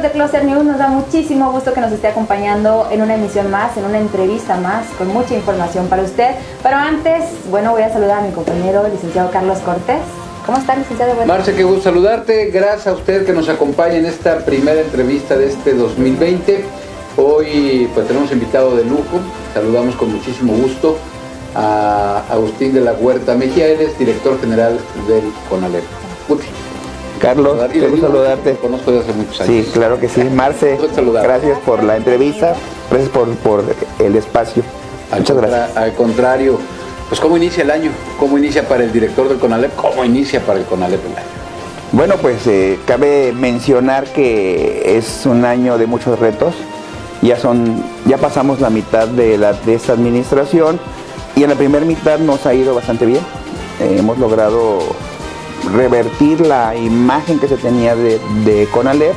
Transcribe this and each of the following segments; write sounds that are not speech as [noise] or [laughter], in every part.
de Cluster News, nos da muchísimo gusto que nos esté acompañando en una emisión más, en una entrevista más, con mucha información para usted. Pero antes, bueno, voy a saludar a mi compañero, el licenciado Carlos Cortés. ¿Cómo está, licenciado? Marce, qué gusto saludarte. Gracias a usted que nos acompaña en esta primera entrevista de este 2020. Hoy pues tenemos invitado de lujo. Saludamos con muchísimo gusto a Agustín de la Huerta Mejía. Él es director general del CONALEP. Carlos, quiero saludarte. conozco desde hace muchos años. Sí, claro que sí. Marce, gracias por la entrevista, gracias por, el espacio. Muchas gracias. Al contrario, pues ¿cómo inicia el año? ¿Cómo inicia para el director del CONALEP? ¿Cómo inicia para el CONALEP el año? Bueno, pues eh, cabe mencionar que es un año de muchos retos. Ya son, ya pasamos la mitad de, esta administración y en la primera mitad nos ha ido bastante bien. Eh, hemos logrado revertir la imagen que se tenía de, de Conalep.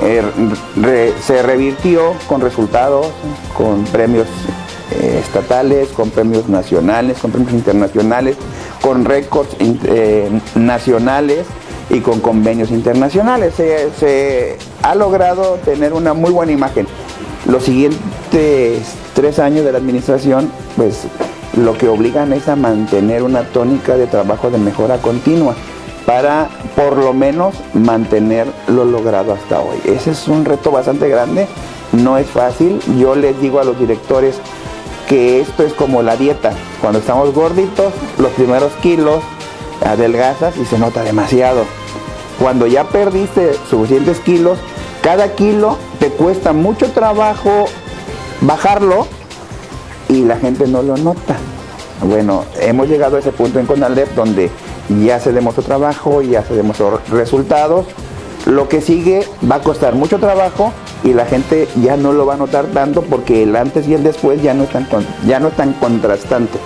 Eh, se revirtió con resultados, con premios eh, estatales, con premios nacionales, con premios internacionales, con récords eh, nacionales y con convenios internacionales. se, ha logrado tener una muy buena imagen. Los siguientes tres años de la administración, pues lo que obligan es a mantener una tónica de trabajo de mejora continua para por lo menos mantener lo logrado hasta hoy. Ese es un reto bastante grande, no es fácil. Yo les digo a los directores que esto es como la dieta. Cuando estamos gorditos, los primeros kilos adelgazas y se nota demasiado. Cuando ya perdiste suficientes kilos, cada kilo te cuesta mucho trabajo bajarlo y la gente no lo nota. Bueno, hemos llegado a ese punto en Conalep donde ya se demostró trabajo, ya se demostró resultados. Lo que sigue va a costar mucho trabajo y la gente ya no lo va a notar tanto porque el antes y el después ya no es tan, ya no es tan contrastante.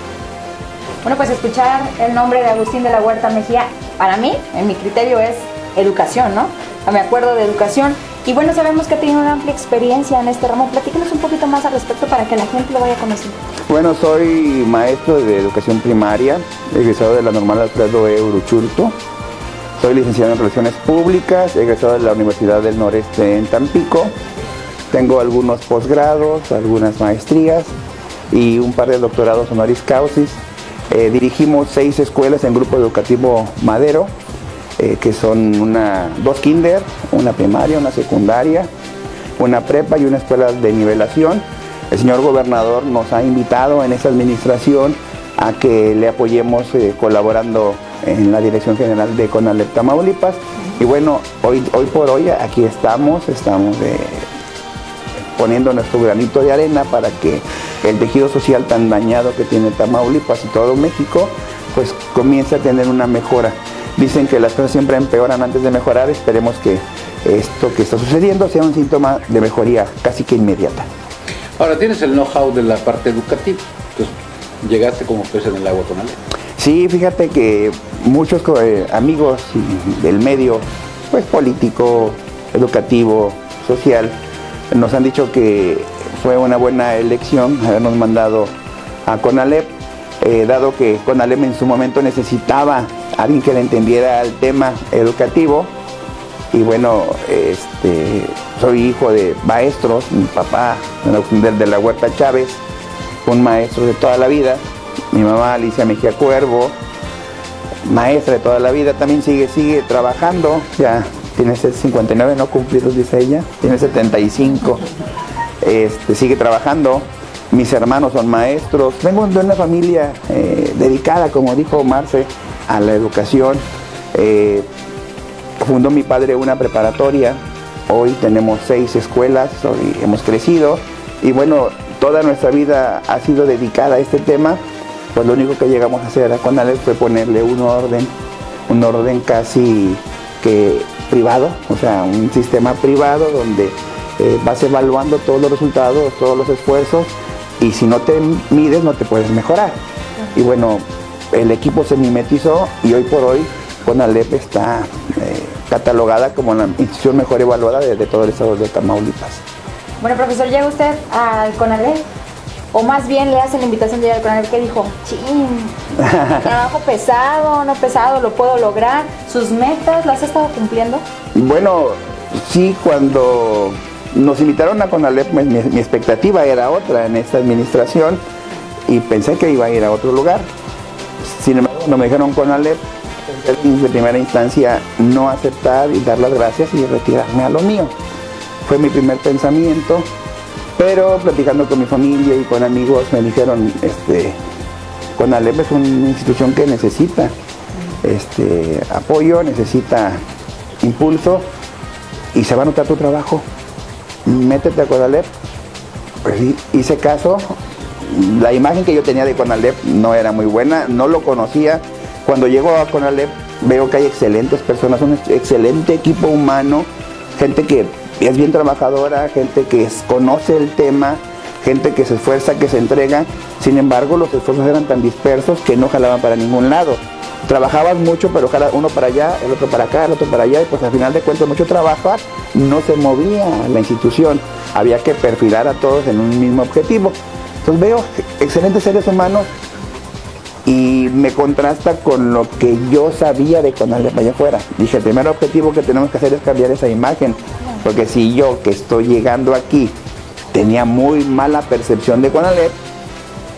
Bueno, pues escuchar el nombre de Agustín de la Huerta Mejía, para mí, en mi criterio, es educación, ¿no? Me acuerdo de educación y bueno, sabemos que ha tenido una amplia experiencia en este ramo. Platíquenos un poquito más al respecto para que la gente lo vaya conociendo. Bueno, soy maestro de educación primaria, egresado de la Normal Alfredo E. Uruchurto. Soy licenciado en Relaciones Públicas, egresado de la Universidad del Noreste en Tampico. Tengo algunos posgrados, algunas maestrías y un par de doctorados honoris causis. Eh, dirigimos seis escuelas en Grupo Educativo Madero, eh, que son una, dos kinder, una primaria, una secundaria, una prepa y una escuela de nivelación. El señor gobernador nos ha invitado en esta administración a que le apoyemos eh, colaborando en la Dirección General de Conalep Tamaulipas. Y bueno, hoy, hoy por hoy aquí estamos, estamos eh, poniendo nuestro granito de arena para que el tejido social tan dañado que tiene Tamaulipas y todo México, pues comience a tener una mejora. Dicen que las cosas siempre empeoran antes de mejorar. Esperemos que esto que está sucediendo sea un síntoma de mejoría casi que inmediata. Ahora tienes el know-how de la parte educativa. Entonces, llegaste como pez en el agua tonal. Sí, fíjate que muchos eh, amigos del medio, pues político, educativo, social, nos han dicho que fue una buena elección habernos mandado a CONALEP, eh, dado que CONALEP en su momento necesitaba alguien que le entendiera el tema educativo. Y bueno, este, soy hijo de maestros, mi papá de la Huerta Chávez, un maestro de toda la vida, mi mamá Alicia Mejía Cuervo, maestra de toda la vida, también sigue, sigue trabajando, ya tiene 59 no cumplidos, dice ella, tiene 75, este, sigue trabajando, mis hermanos son maestros, vengo de una familia eh, dedicada, como dijo Marce, a la educación. Eh, fundó mi padre una preparatoria, hoy tenemos seis escuelas, hemos crecido. Y bueno, toda nuestra vida ha sido dedicada a este tema, pues lo único que llegamos a hacer con Alex fue ponerle un orden, un orden casi que privado, o sea, un sistema privado donde eh, vas evaluando todos los resultados, todos los esfuerzos y si no te mides no te puedes mejorar. Y bueno, el equipo se mimetizó y hoy por hoy CONALEP está eh, catalogada como la institución mejor evaluada de, todo el estado de Tamaulipas. Bueno, profesor, llega usted al CONALEP, o más bien le hacen la invitación de ir al CONALEP, que dijo, ching, [laughs] trabajo pesado, no pesado, lo puedo lograr. ¿Sus metas las ha estado cumpliendo? Bueno, sí, cuando nos invitaron a CONALEP, pues, mi, mi expectativa era otra en esta administración y pensé que iba a ir a otro lugar. Sin embargo, cuando me dijeron CONALEP, de primera instancia no aceptar y dar las gracias y retirarme a lo mío. Fue mi primer pensamiento, pero platicando con mi familia y con amigos me dijeron, este, CONALEP es una institución que necesita este, apoyo, necesita impulso y se va a notar tu trabajo. Métete a CONALEP. Pues hice caso. La imagen que yo tenía de CONALEP no era muy buena, no lo conocía. Cuando llego a CONALEP veo que hay excelentes personas, un excelente equipo humano, gente que es bien trabajadora, gente que conoce el tema, gente que se esfuerza, que se entrega. Sin embargo, los esfuerzos eran tan dispersos que no jalaban para ningún lado. Trabajabas mucho, pero uno para allá, el otro para acá, el otro para allá, y pues al final de cuentas mucho trabajo, no se movía la institución. Había que perfilar a todos en un mismo objetivo. Entonces veo excelentes seres humanos y me contrasta con lo que yo sabía de Conalep allá afuera. Dije, el primer objetivo que tenemos que hacer es cambiar esa imagen, porque si yo que estoy llegando aquí tenía muy mala percepción de Conalep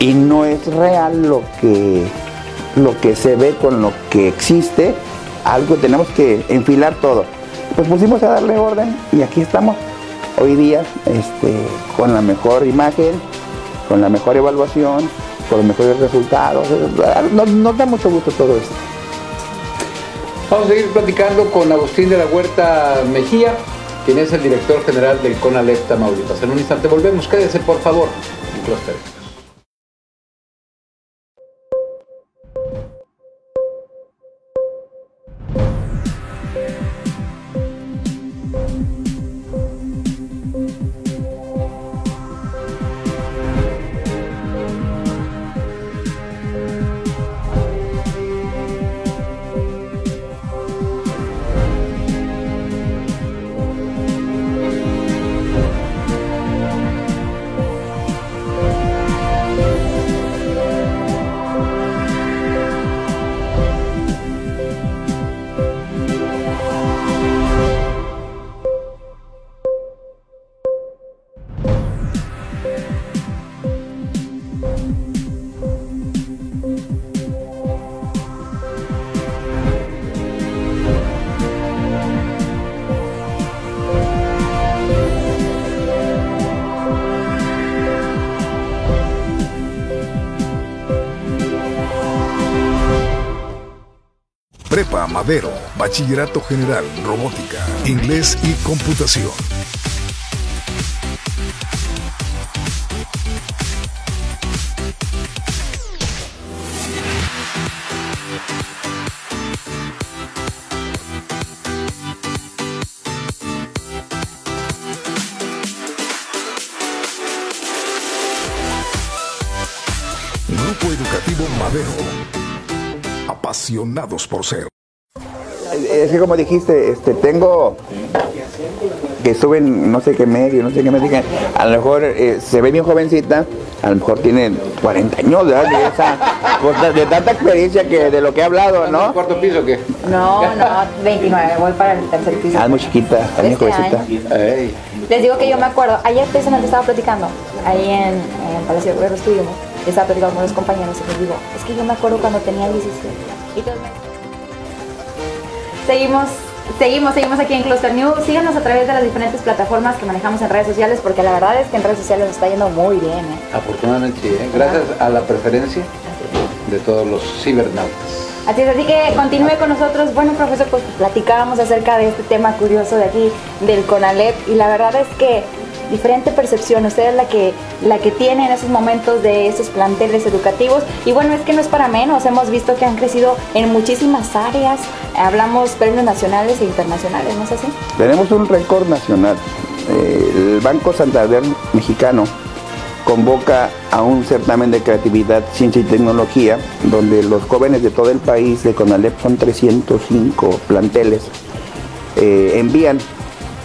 y no es real lo que, lo que se ve con lo que existe, algo tenemos que enfilar todo. Pues pusimos a darle orden y aquí estamos hoy día este, con la mejor imagen, con la mejor evaluación, con los mejores resultados. Nos, nos da mucho gusto todo esto. Vamos a seguir platicando con Agustín de la Huerta Mejía, quien es el director general del CONALEP Tamaulipas. En un instante volvemos, quédese por favor en Cluster. Madero, Bachillerato General, Robótica, Inglés y Computación. Grupo Educativo Madero. Apasionados por ser. Es que como dijiste, este, tengo que estuve en no sé qué medio, no sé qué medio, a lo mejor eh, se ve bien jovencita, a lo mejor tiene 40 años ¿verdad? de, esa, pues, de- de tanta experiencia que de lo que he hablado, ¿En ¿no? cuarto piso qué? No, no, 29, voy para el tercer piso. Ah, muy chiquita, bien Este jovencita. Les digo que yo me acuerdo, ayer precisamente estaba platicando, ahí en, en Palacio de Gobierno estuvimos, estaba platicando con unos compañeros y les digo, es que yo me acuerdo cuando tenía 17. Y todos me- Seguimos, seguimos, seguimos aquí en Cluster News. Síganos a través de las diferentes plataformas que manejamos en redes sociales, porque la verdad es que en redes sociales nos está yendo muy bien. ¿eh? afortunadamente sí, ¿eh? gracias a la preferencia de todos los cibernautas. Así es, así que continúe con nosotros. Bueno, profesor, pues platicábamos acerca de este tema curioso de aquí, del CONALEP, y la verdad es que diferente percepción, usted es la que, la que tiene en esos momentos de esos planteles educativos, y bueno, es que no es para menos, hemos visto que han crecido en muchísimas áreas, hablamos premios nacionales e internacionales, ¿no es así? Tenemos un récord nacional. Eh, el Banco Santander mexicano convoca a un certamen de creatividad, ciencia y tecnología, donde los jóvenes de todo el país de CONALEP son 305 planteles, eh, envían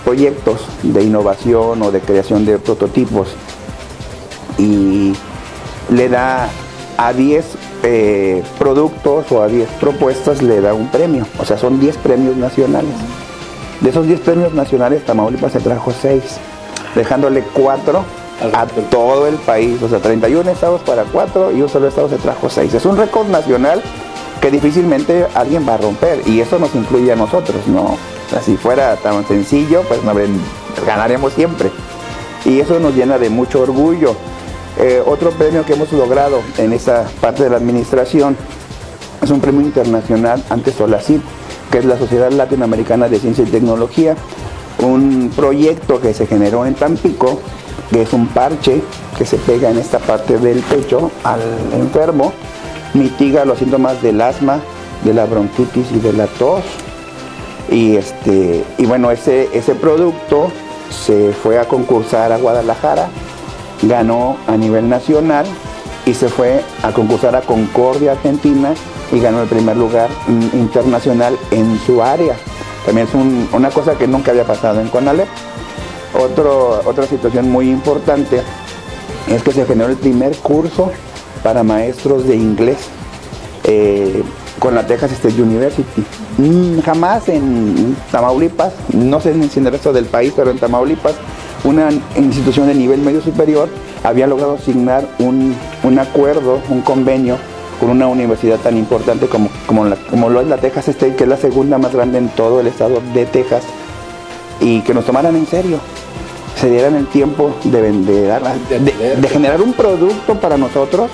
proyectos de innovación o de creación de prototipos y le da a 10 eh, productos o a 10 propuestas le da un premio, o sea, son 10 premios nacionales. De esos 10 premios nacionales, Tamaulipas se trajo 6, dejándole 4 a todo el país, o sea, 31 estados para 4 y un solo estado se trajo 6. Es un récord nacional que difícilmente alguien va a romper y eso nos incluye a nosotros, ¿no? Si fuera tan sencillo, pues no, ganaremos siempre. Y eso nos llena de mucho orgullo. Eh, otro premio que hemos logrado en esa parte de la administración es un premio internacional ante Solacit, que es la Sociedad Latinoamericana de Ciencia y Tecnología, un proyecto que se generó en Tampico, que es un parche que se pega en esta parte del pecho al enfermo, mitiga los síntomas del asma, de la bronquitis y de la tos. Y, este, y bueno, ese, ese producto se fue a concursar a Guadalajara ganó a nivel nacional y se fue a concursar a Concordia, Argentina, y ganó el primer lugar internacional en su área. También es una cosa que nunca había pasado en Conalep. Otra situación muy importante es que se generó el primer curso para maestros de inglés eh, con la Texas State University. Mm, jamás en Tamaulipas, no sé si en el resto del país, pero en Tamaulipas una institución de nivel medio superior había logrado asignar un, acuerdo, un convenio con una universidad tan importante como, como, lo es la Texas State, que es la segunda más grande en todo el estado de Texas, y que nos tomaran en serio, se dieran el tiempo de, vender, de generar un producto para nosotros,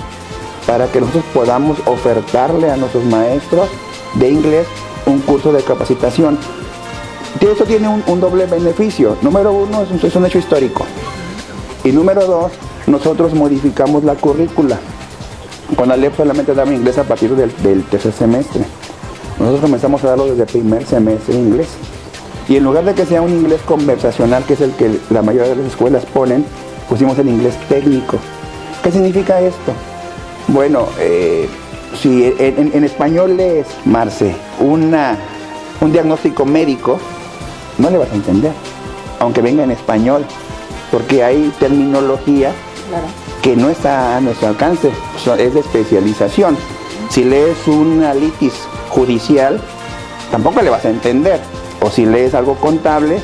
para que nosotros podamos ofertarle a nuestros maestros de inglés un curso de capacitación eso tiene un, doble beneficio. Número uno, es un, hecho histórico. Y número dos, nosotros modificamos la currícula. Con la LEP solamente daba inglés a partir del, tercer semestre. Nosotros comenzamos a darlo desde el primer semestre inglés. Y en lugar de que sea un inglés conversacional, que es el que la mayoría de las escuelas ponen, pusimos el inglés técnico. ¿Qué significa esto? Bueno, eh, si en, español lees, Marce, una, un diagnóstico médico, no le vas a entender, aunque venga en español, porque hay terminología que no está a nuestro alcance, es de especialización. Si lees una litis judicial, tampoco le vas a entender. O si lees algo contable,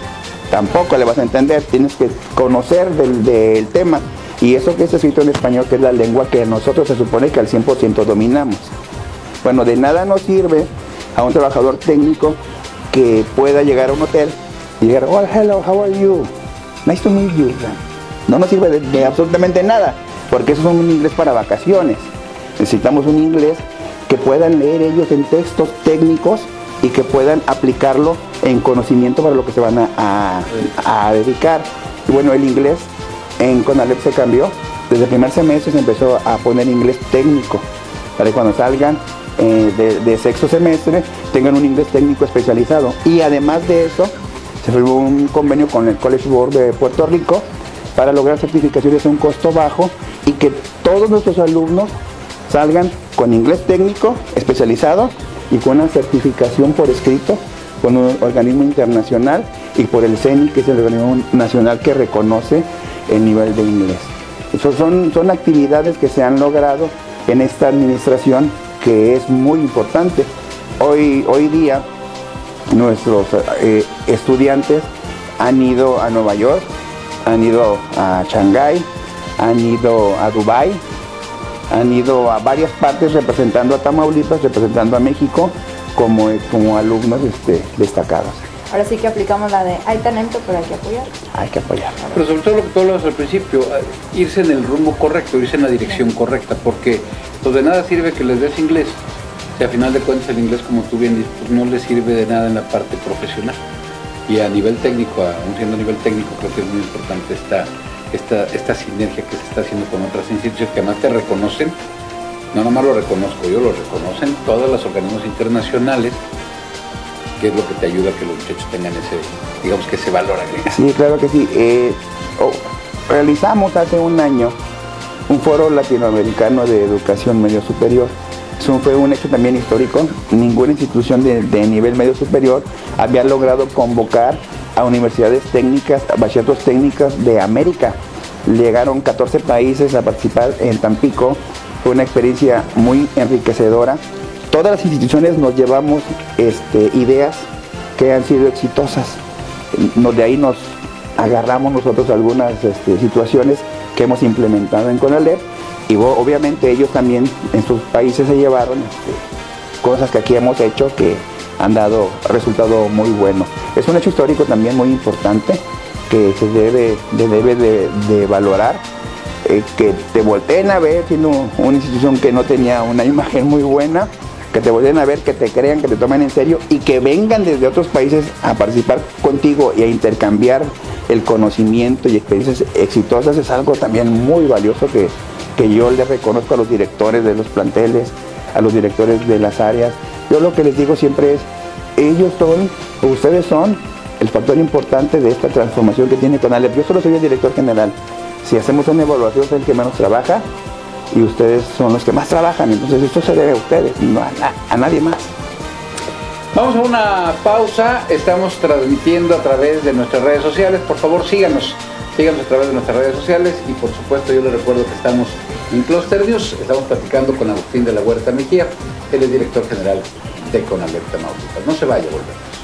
tampoco le vas a entender. Tienes que conocer del, tema. Y eso que es escrito en español, que es la lengua que nosotros se supone que al 100% dominamos. Bueno, de nada nos sirve a un trabajador técnico que pueda llegar a un hotel y llegar, oh, hello, how are you? Nice to meet you. No nos sirve de, absolutamente nada, porque eso es un inglés para vacaciones. Necesitamos un inglés que puedan leer ellos en textos técnicos y que puedan aplicarlo en conocimiento para lo que se van a, dedicar. Y bueno, el inglés en Conalep se cambió. Desde el primer semestre se empezó a poner inglés técnico, para que cuando salgan eh, de, de sexto semestre tengan un inglés técnico especializado. Y además de eso, se firmó un convenio con el College Board de Puerto Rico para lograr certificaciones a un costo bajo y que todos nuestros alumnos salgan con inglés técnico especializado y con una certificación por escrito con un organismo internacional y por el CENI, que es el organismo nacional que reconoce el nivel de inglés. Eso son, son actividades que se han logrado en esta administración que es muy importante. Hoy, hoy día nuestros eh, estudiantes han ido a Nueva York, han ido a Shanghái, han ido a Dubai, han ido a varias partes representando a Tamaulipas, representando a México como, como alumnos este, destacados. Ahora sí que aplicamos la de hay talento, pero hay que apoyar. Hay que apoyar. Pero sobre todo lo que tú hablabas al principio, eh, irse en el rumbo correcto, irse en la dirección correcta, porque pues de nada sirve que les des inglés y a final de cuentas el inglés, como tú bien dices, pues, no le sirve de nada en la parte profesional. Y a nivel técnico, aún siendo a nivel técnico, creo que es muy importante esta, esta, esta sinergia que se está haciendo con otras instituciones que además te reconocen. No nomás lo reconozco yo, lo reconocen todos los organismos internacionales, que es lo que te ayuda a que los muchachos tengan ese, digamos que ese valor agregado. Sí, claro que sí. Eh, oh, realizamos hace un año un foro latinoamericano de educación medio superior eso fue un hecho también histórico. Ninguna institución de, nivel medio superior había logrado convocar a universidades técnicas, a bachilleratos técnicas de América. Llegaron 14 países a participar en Tampico. Fue una experiencia muy enriquecedora. Todas las instituciones nos llevamos este, ideas que han sido exitosas. de ahí nos agarramos nosotros algunas este, situaciones que hemos implementado en CONALEP y obviamente ellos también en sus países se llevaron este, cosas que aquí hemos hecho que han dado resultado muy bueno. Es un hecho histórico también muy importante que se debe de, de, valorar, eh, que te volteen a ver siendo una institución que no tenía una [laughs] imagen muy buena, que te volteen a ver, que te crean, que te tomen en serio y que vengan desde otros países a participar contigo y a intercambiar el conocimiento y experiencias exitosas es algo también muy valioso que, que yo le reconozco a los directores de los planteles, a los directores de las áreas. Yo lo que les digo siempre es, ellos son, ustedes son el factor importante de esta transformación que tiene Conalep. Yo solo soy el director general. Si hacemos una evaluación, soy el que menos trabaja y ustedes son los que más trabajan. Entonces esto se debe a ustedes, no a, nadie más. Vamos a una pausa. Estamos transmitiendo a través de nuestras redes sociales. Por favor, síganos. Síganos a través de nuestras redes sociales y por supuesto yo les recuerdo que estamos en Cluster News. Estamos platicando con Agustín de la Huerta Mejía. Él es director general de Conalep Tamaulipas. No se vaya, volvemos.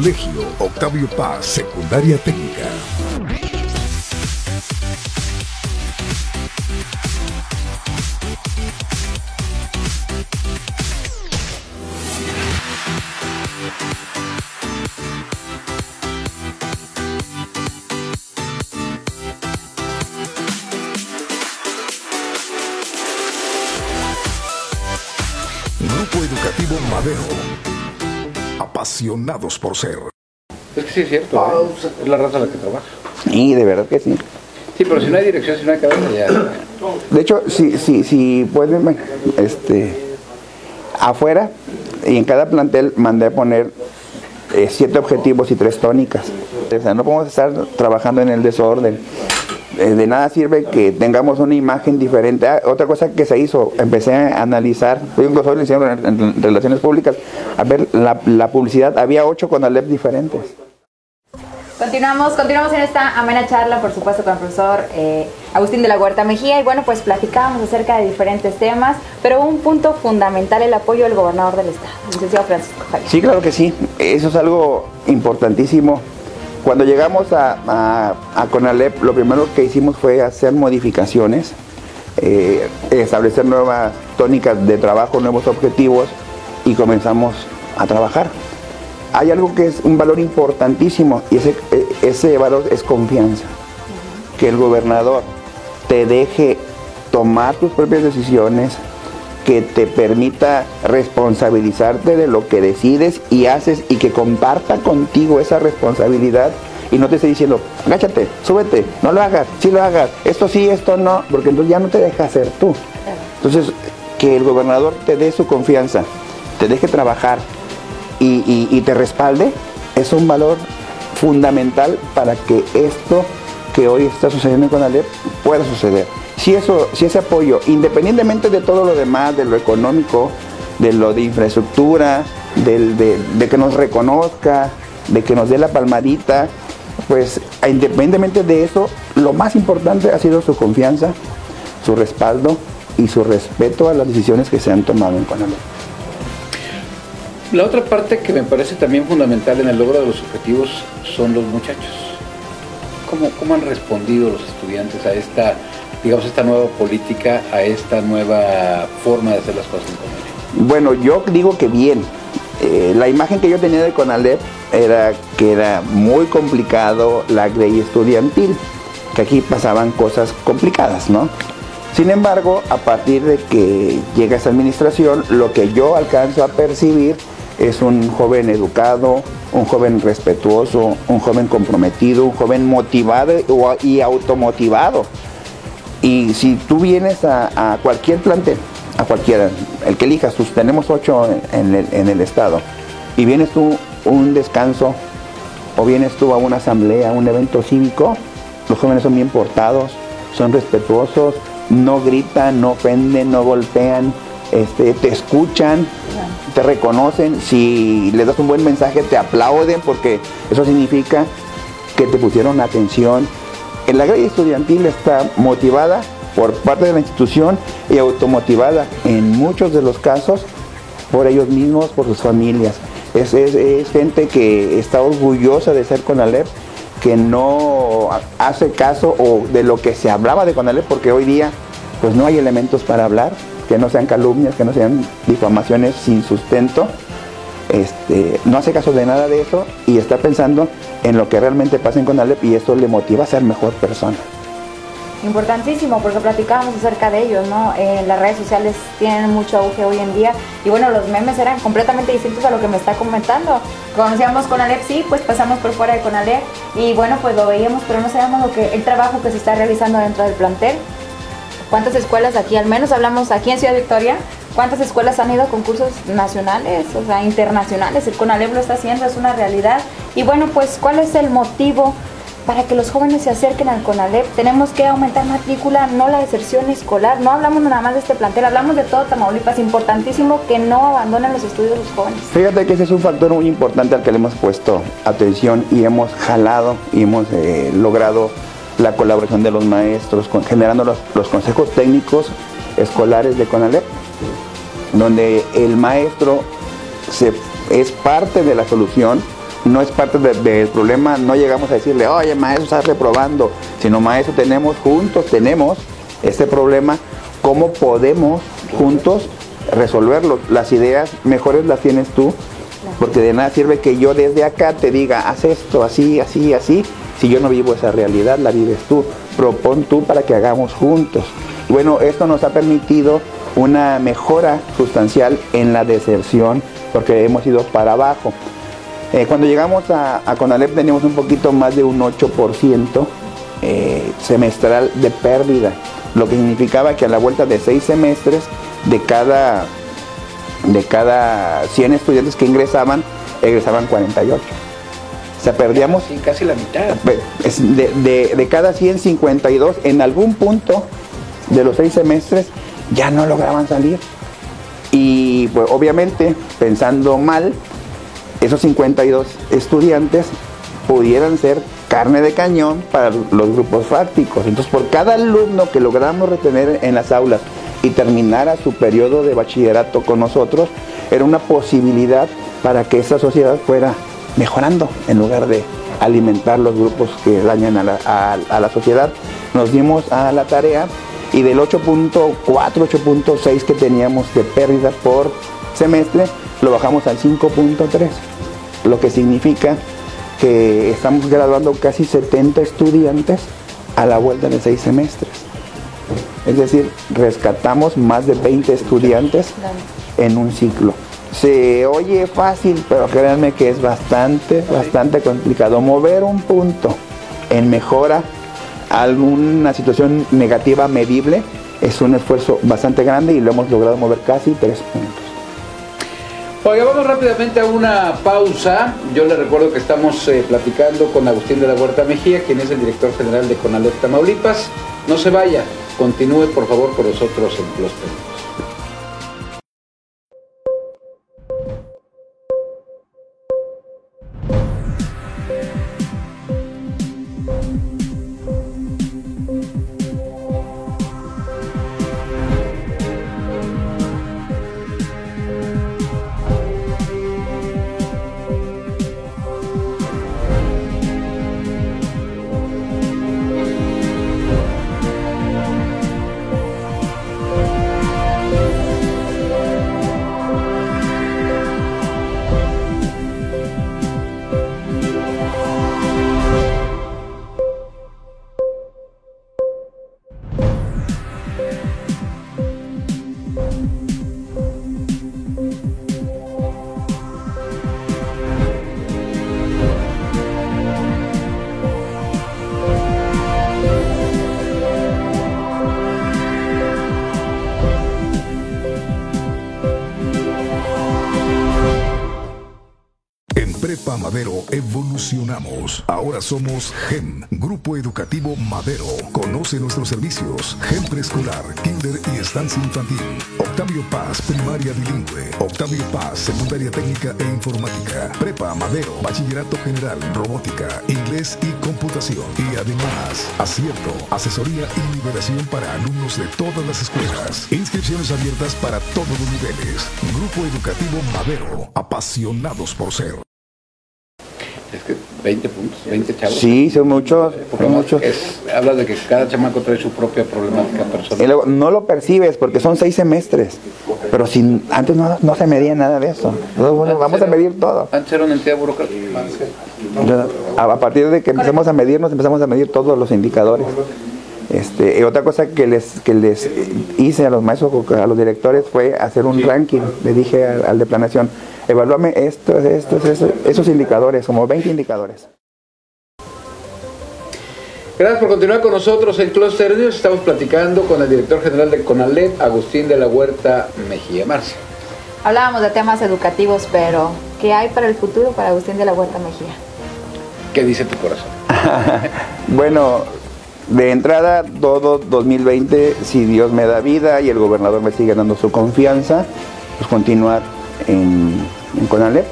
Colegio Octavio Paz, Secundaria Técnica. Grupo Educativo Madero apasionados por ser. Es que sí es cierto, ¿eh? es la raza la que trabaja. Y de verdad que sí. Sí, pero si no hay dirección, si no hay cabeza, ya. De hecho, si, si, si pueden, este, afuera, y en cada plantel mandé a poner eh, siete objetivos y tres tónicas. O sea, no podemos estar trabajando en el desorden. Eh, de nada sirve que tengamos una imagen diferente. Ah, otra cosa que se hizo, empecé a analizar, soy un profesor en, en, relaciones públicas, a ver la, publicidad, había ocho con Alep diferentes. Continuamos, continuamos en esta amena charla, por supuesto, con el profesor eh, Agustín de la Huerta Mejía. Y bueno, pues platicábamos acerca de diferentes temas, pero un punto fundamental, el apoyo del gobernador del estado, el licenciado Francisco Javier. Sí, claro que sí. Eso es algo importantísimo cuando llegamos a, Conalep, lo primero que hicimos fue hacer modificaciones, eh, establecer nuevas tónicas de trabajo, nuevos objetivos y comenzamos a trabajar. Hay algo que es un valor importantísimo y ese, ese valor es confianza. Que el gobernador te deje tomar tus propias decisiones, que te permita responsabilizarte de lo que decides y haces y que comparta contigo esa responsabilidad y no te esté diciendo, agáchate, súbete, no lo hagas, sí lo hagas, esto sí, esto no, porque entonces ya no te deja hacer tú. Entonces, que el gobernador te dé su confianza, te deje trabajar y, te respalde, es un valor fundamental para que esto que hoy está sucediendo con Alep pueda suceder si, eso, si ese apoyo, independientemente de todo lo demás, de lo económico, de lo de infraestructura, de, que nos reconozca, de que nos dé la palmadita, pues independientemente de eso, lo más importante ha sido su confianza, su respaldo y su respeto a las decisiones que se han tomado en Conalep. La otra parte que me parece también fundamental en el logro de los objetivos son los muchachos. ¿Cómo, cómo han respondido los estudiantes a esta, digamos, esta nueva política, a esta nueva forma de hacer las cosas en Conalep? Bueno, yo digo que bien. Eh, la imagen que yo tenía de Conalep era que era muy complicado la ley estudiantil, que aquí pasaban cosas complicadas, ¿no? Sin embargo, a partir de que llega esa administración, lo que yo alcanzo a percibir es un joven educado, un joven respetuoso, un joven comprometido, un joven motivado y automotivado. Y si tú vienes a, cualquier plantel, a cualquiera, el que elijas, tenemos ocho en el, en el estado, y vienes tú un descanso o vienes tú a una asamblea, a un evento cívico, los jóvenes son bien portados, son respetuosos, no gritan, no ofenden, no golpean, este, te escuchan, te reconocen, si les das un buen mensaje te aplauden porque eso significa que te pusieron atención. La grilla estudiantil está motivada por parte de la institución y automotivada en muchos de los casos por ellos mismos, por sus familias. Es, gente que está orgullosa de ser CONALEP, que no hace caso o de lo que se hablaba de CONALEP, porque hoy día pues no hay elementos para hablar, que no sean calumnias, que no sean difamaciones sin sustento. Este, no hace caso de nada de eso y está pensando en lo que realmente pasa en CONALEP y eso le motiva a ser mejor persona. Importantísimo, porque platicábamos acerca de ellos, ¿no? Eh, las redes sociales tienen mucho auge hoy en día y bueno, los memes eran completamente distintos a lo que me está comentando. Conocíamos CONALEP, sí, pues pasamos por fuera de CONALEP y bueno, pues lo veíamos, pero no sabíamos lo que, el trabajo que se está realizando dentro del plantel ¿Cuántas escuelas aquí, al menos hablamos aquí en Ciudad Victoria, cuántas escuelas han ido a concursos nacionales, o sea, internacionales? El CONALEP lo está haciendo, es una realidad. Y bueno, pues, ¿cuál es el motivo para que los jóvenes se acerquen al CONALEP? Tenemos que aumentar matrícula, no la deserción escolar. No hablamos nada más de este plantel, hablamos de todo Tamaulipas. Importantísimo que no abandonen los estudios los jóvenes. Fíjate que ese es un factor muy importante al que le hemos puesto atención y hemos jalado y hemos eh, logrado la colaboración de los maestros, generando los, consejos técnicos escolares de CONALEP, donde el maestro se, es parte de la solución, no es parte del problema, no llegamos a decirle, oye maestro, estás reprobando, sino maestro, tenemos juntos, tenemos este problema, ¿cómo podemos juntos resolverlo? Las ideas mejores las tienes tú, porque de nada sirve que yo desde acá te diga, haz esto, así, así, así, si yo no vivo esa realidad, la vives tú. Propon tú para que hagamos juntos. Bueno, esto nos ha permitido una mejora sustancial en la deserción porque hemos ido para abajo. Eh, cuando llegamos a, Conalep teníamos un poquito más de un 8% eh, semestral de pérdida, lo que significaba que a la vuelta de seis semestres de cada, de cada 100 estudiantes que ingresaban, egresaban 48. O sea, perdíamos... casi la mitad. De, de, cada 152, en algún punto de los seis semestres ya no lograban salir. Y pues obviamente, pensando mal, esos 52 estudiantes pudieran ser carne de cañón para los grupos fácticos. Entonces, por cada alumno que logramos retener en las aulas y terminara su periodo de bachillerato con nosotros, era una posibilidad para que esa sociedad fuera mejorando en lugar de alimentar los grupos que dañan a la, sociedad. Nos dimos a la tarea y del 8.4, 8.6 que teníamos de pérdida por semestre, lo bajamos al 5.3, lo que significa que estamos graduando casi 70 estudiantes a la vuelta de seis semestres. Es decir, rescatamos más de 20 estudiantes en un ciclo. Se oye fácil, pero créanme que es bastante, bastante complicado. Mover un punto en mejora alguna situación negativa medible es un esfuerzo bastante grande y lo hemos logrado mover casi tres puntos. Oiga, vamos rápidamente a una pausa. Yo le recuerdo que estamos eh, platicando con Agustín de la Huerta Mejía, quien es el director general de Conalep Tamaulipas. No se vaya, continúe por favor con nosotros en los Madero evolucionamos. Ahora somos GEM, Grupo Educativo Madero. Conoce nuestros servicios. GEM preescolar, kinder y estancia infantil. Octavio Paz, primaria bilingüe. Octavio Paz, secundaria técnica e informática. Prepa Madero, bachillerato general, robótica, inglés y computación. Y además, acierto, asesoría y liberación para alumnos de todas las escuelas. Inscripciones abiertas para todos los niveles. Grupo Educativo Madero, apasionados por ser. Es que 20 puntos, 20 chavos. Sí, son muchos, son muchos. es- hablas de que cada chamaco trae su propia problemática Y personal. luego, no lo percibes porque son seis semestres. Pero sin, antes no, no se medía nada de eso. Entonces, bueno, vamos a medir todo. Antes era una entidad burocrática. A, a partir de que empecemos a medirnos, empezamos a medir todos los indicadores. Este, y otra cosa que les, que les hice a los maestros, a los directores, fue hacer un ranking. Le dije al, al de planeación, evalúame estos, estos, estos, esos indicadores, como 20 indicadores. Gracias por continuar con nosotros en Cluster News. Estamos platicando con el director general de CONALEP, Agustín de la Huerta Mejía. Marcia. Hablábamos de temas educativos, pero ¿qué hay para el futuro para Agustín de la Huerta Mejía? ¿Qué dice tu corazón? [laughs] Bueno, de entrada, todo 2020, si Dios me da vida y el gobernador me sigue dando su confianza, pues continuar en, en Conalep.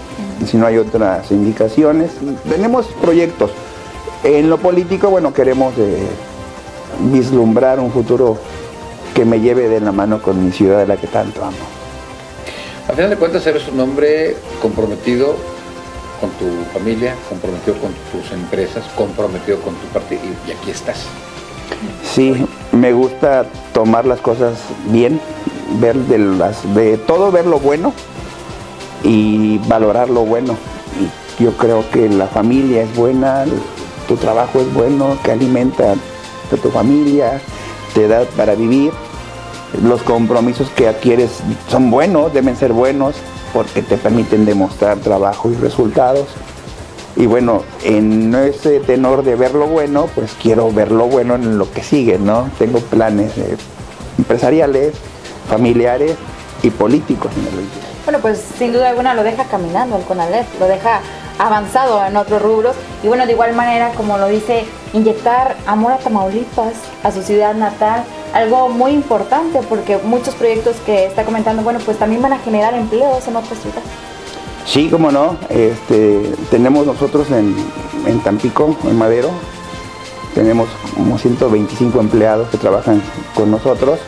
Si no hay otras indicaciones, tenemos proyectos. En lo político, bueno, queremos eh, vislumbrar un futuro que me lleve de la mano con mi ciudad de la que tanto amo. A final de cuentas, eres un hombre comprometido con tu familia, comprometido con tus empresas, comprometido con tu partido y, aquí estás. Sí, me gusta tomar las cosas bien, ver de, las, de todo, ver lo bueno y valorar lo bueno. Y yo creo que la familia es buena, tu trabajo es bueno, que alimenta a tu familia, te da para vivir. Los compromisos que adquieres son buenos, deben ser buenos, porque te permiten demostrar trabajo y resultados. Y bueno, en ese tenor de ver lo bueno, pues quiero ver lo bueno en lo que sigue, ¿no? Tengo planes eh, empresariales, familiares y políticos en el 20. Bueno, pues sin duda alguna lo deja caminando el CONALEP, lo deja avanzado en otros rubros y bueno, de igual manera, como lo dice, inyectar amor a Tamaulipas, a su ciudad natal, algo muy importante porque muchos proyectos que está comentando, bueno, pues también van a generar empleos en otras ciudades. Sí, cómo no. Este, tenemos nosotros en, en Tampico, en Madero, tenemos como 125 empleados que trabajan con nosotros.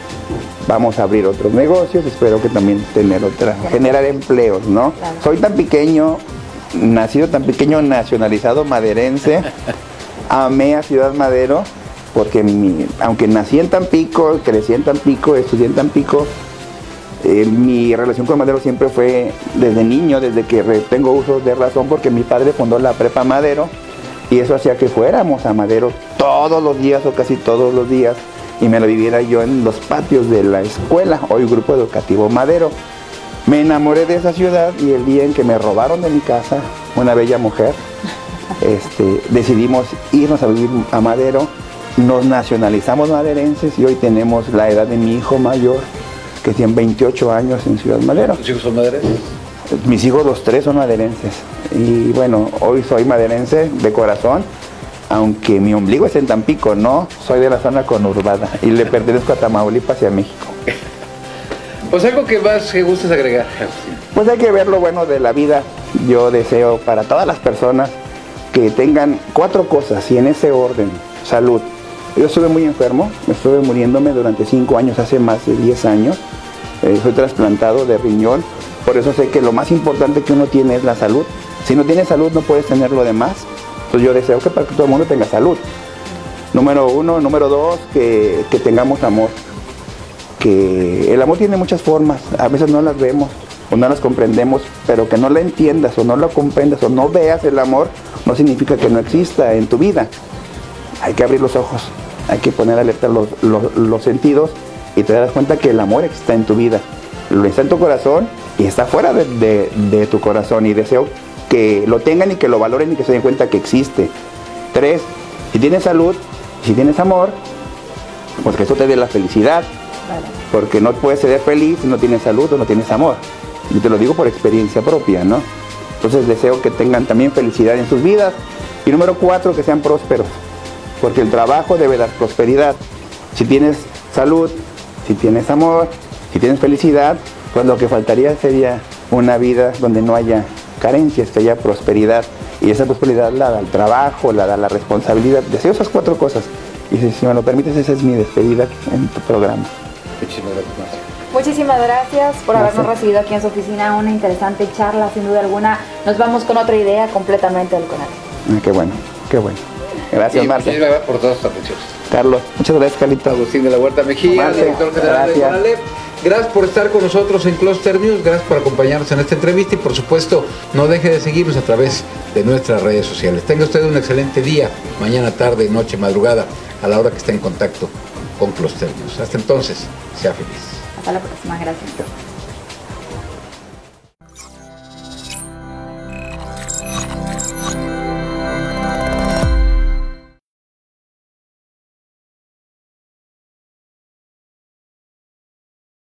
Vamos a abrir otros negocios, espero que también tener otra, generar empleos, ¿no? Claro. Soy tan pequeño, nacido tan pequeño, nacionalizado maderense, [laughs] amé a Ciudad Madero, porque mi- aunque nací en Tampico, crecí en Tampico, estudié en Tampico, eh, mi relación con Madero siempre fue desde niño, desde que tengo uso de razón, porque mi padre fundó la Prepa Madero y eso hacía que fuéramos a Madero todos los días o casi todos los días y me lo viviera yo en los patios de la escuela, hoy Grupo Educativo Madero. Me enamoré de esa ciudad y el día en que me robaron de mi casa, una bella mujer, este, decidimos irnos a vivir a Madero, nos nacionalizamos maderenses y hoy tenemos la edad de mi hijo mayor, que tiene 28 años en Ciudad Madero. ¿Tus hijos son madres? Mis hijos los tres son maderenses y bueno, hoy soy maderense de corazón, aunque mi ombligo es en Tampico, no, soy de la zona conurbada y le pertenezco a Tamaulipas y a México. Pues algo que más que gustes agregar. Pues hay que ver lo bueno de la vida. Yo deseo para todas las personas que tengan cuatro cosas y en ese orden. Salud. Yo estuve muy enfermo, estuve muriéndome durante cinco años, hace más de 10 años. Eh, trasplantado de riñón, por eso sé que lo más importante que uno tiene es la salud. Si no tienes salud no puedes tener lo demás. Pues yo deseo que para que todo el mundo tenga salud. Número uno, número dos, que tengamos amor que el amor tiene muchas formas, a veces no las vemos o no las comprendemos, pero que no la entiendas o no la comprendas o no veas el amor no significa que no exista en tu vida. Hay que abrir los ojos, hay que poner alerta los, los- sentidos y te das cuenta que el amor está en tu vida, lo está en tu corazón y está fuera de, de- de tu corazón y deseo que lo tengan y que lo valoren y que se den cuenta que existe. Tres, si tienes salud, si tienes amor, porque eso te dé la felicidad, porque no puedes ser feliz si no tienes salud o no tienes amor. Yo te lo digo por experiencia propia, ¿no? Entonces deseo que tengan también felicidad en sus vidas. Y número cuatro, que sean prósperos, porque el trabajo debe dar prosperidad. Si tienes salud, si tienes amor, si tienes felicidad, pues lo que faltaría sería una vida donde no haya carencias, que haya prosperidad. Y esa prosperidad la da el trabajo, la da la responsabilidad. Deseo esas cuatro cosas. Y si, me lo permites, esa es mi despedida en tu programa. Muchísimas gracias, Marcia. Muchísimas gracias por habernos recibido aquí en su oficina. Una interesante charla, sin duda alguna. Nos vamos con otra idea completamente del CONALEP. Ah, qué bueno, qué bueno. Gracias, Marcia. muchísimas gracias por todas sus atenciones. Carlos, muchas gracias, Carlito. Agustín de la Huerta Mejía, Marce, director general de gracias. Conalep. Gracias por estar con nosotros en Cluster News, gracias por acompañarnos en esta entrevista y por supuesto no deje de seguirnos a través de nuestras redes sociales. Tenga usted un excelente día, mañana, tarde, noche, madrugada, a la hora que esté en contacto con Cluster News. Hasta entonces, sea feliz. Hasta la próxima. Gracias.